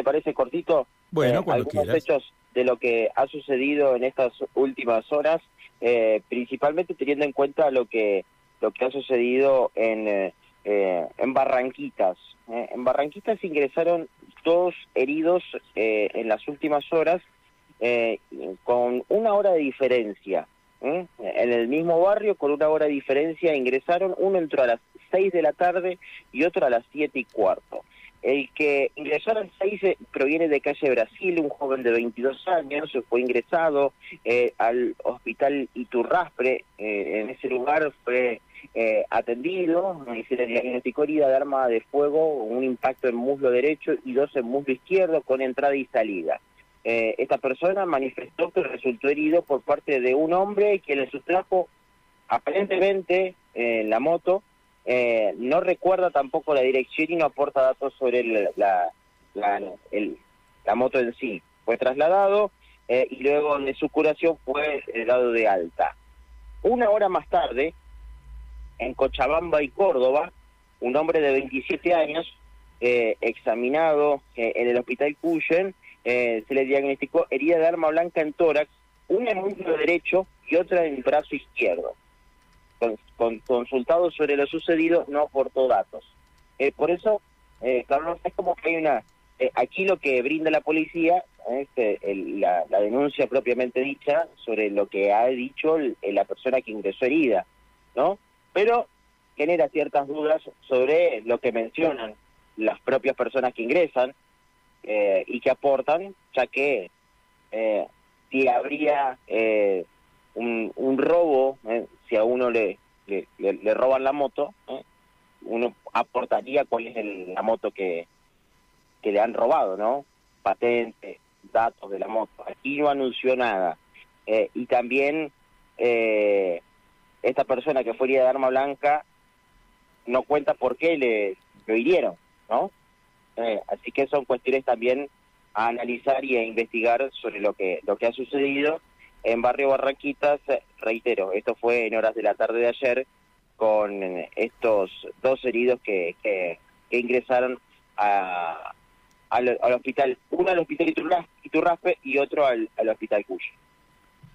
te parece cortito, Bueno, eh, algunos quieras. hechos de lo que ha sucedido en estas últimas horas, eh, principalmente teniendo en cuenta lo que lo que ha sucedido en eh, eh, en Barranquitas. Eh, en Barranquitas ingresaron dos heridos eh, en las últimas horas eh, con una hora de diferencia. ¿eh? En el mismo barrio, con una hora de diferencia, ingresaron, uno entró a las 6 de la tarde y otro a las siete y cuarto. El que ingresó a las 6 eh, proviene de calle Brasil, un joven de 22 años, fue ingresado eh, al hospital Iturraspre, eh, en ese lugar fue eh, atendido, se le diagnosticó herida de arma de fuego, un impacto en muslo derecho y dos en muslo izquierdo con entrada y salida. Eh, esta persona manifestó que resultó herido por parte de un hombre que le sustrajo aparentemente eh, la moto, eh, no recuerda tampoco la dirección y no aporta datos sobre el- la, la, el- la moto en sí. Fue trasladado eh, y luego de su curación fue eh, dado de alta. Una hora más tarde, en Cochabamba y Córdoba, un hombre de 27 años, eh, examinado eh, en el hospital Cuyen, se le diagnosticó herida de arma blanca en tórax, una en el derecho y otra en el brazo izquierdo. Con, con- consultado sobre lo sucedido, no aportó datos. Eh, por eso, eh, Carlos, es como que hay una... eh, aquí lo que brinda la policía es eh, el- la, denuncia propiamente dicha sobre lo que ha dicho el- la persona que ingresó herida, ¿no? Pero genera ciertas dudas sobre lo que mencionan las propias personas que ingresan eh, y que aportan, ya que eh, si habría eh, un, robo, eh, si a uno le, le, roban la moto, eh, uno aportaría cuál es el- la moto que, que le han robado, ¿no? Patente, datos de la moto. Aquí no anunció nada. Eh, y también eh, esta persona que fue herida de arma blanca no cuenta por qué le lo hirieron, ¿no? Así que son cuestiones también a analizar y a investigar sobre lo que lo que ha sucedido en Barrio Barranquitas. Eh, Reitero, esto fue en horas de la tarde de ayer con estos dos heridos que, que, que ingresaron a, al, al hospital, uno al hospital Iturras- Iturraspe y otro al, al hospital Cuyo.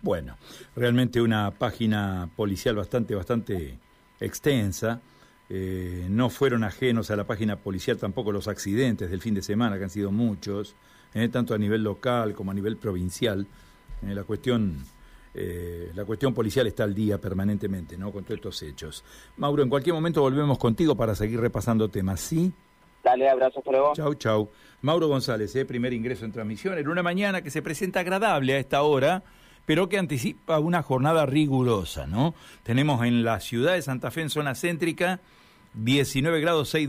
Bueno, realmente una página policial bastante, bastante extensa. Eh, no fueron ajenos a la página policial tampoco los accidentes del fin de semana, que han sido muchos, eh, tanto a nivel local como a nivel provincial. Eh, la cuestión eh, la cuestión policial está al día permanentemente, ¿no? Con todos estos hechos. Mauro, en cualquier momento volvemos contigo para seguir repasando temas, ¿sí? Dale, abrazo, hasta luego. Chau, chau. Mauro González, ¿eh? primer ingreso en transmisión, en una mañana que se presenta agradable a esta hora, pero que anticipa una jornada rigurosa, ¿no? Tenemos en la ciudad de Santa Fe, en zona céntrica, 19 grados 6 de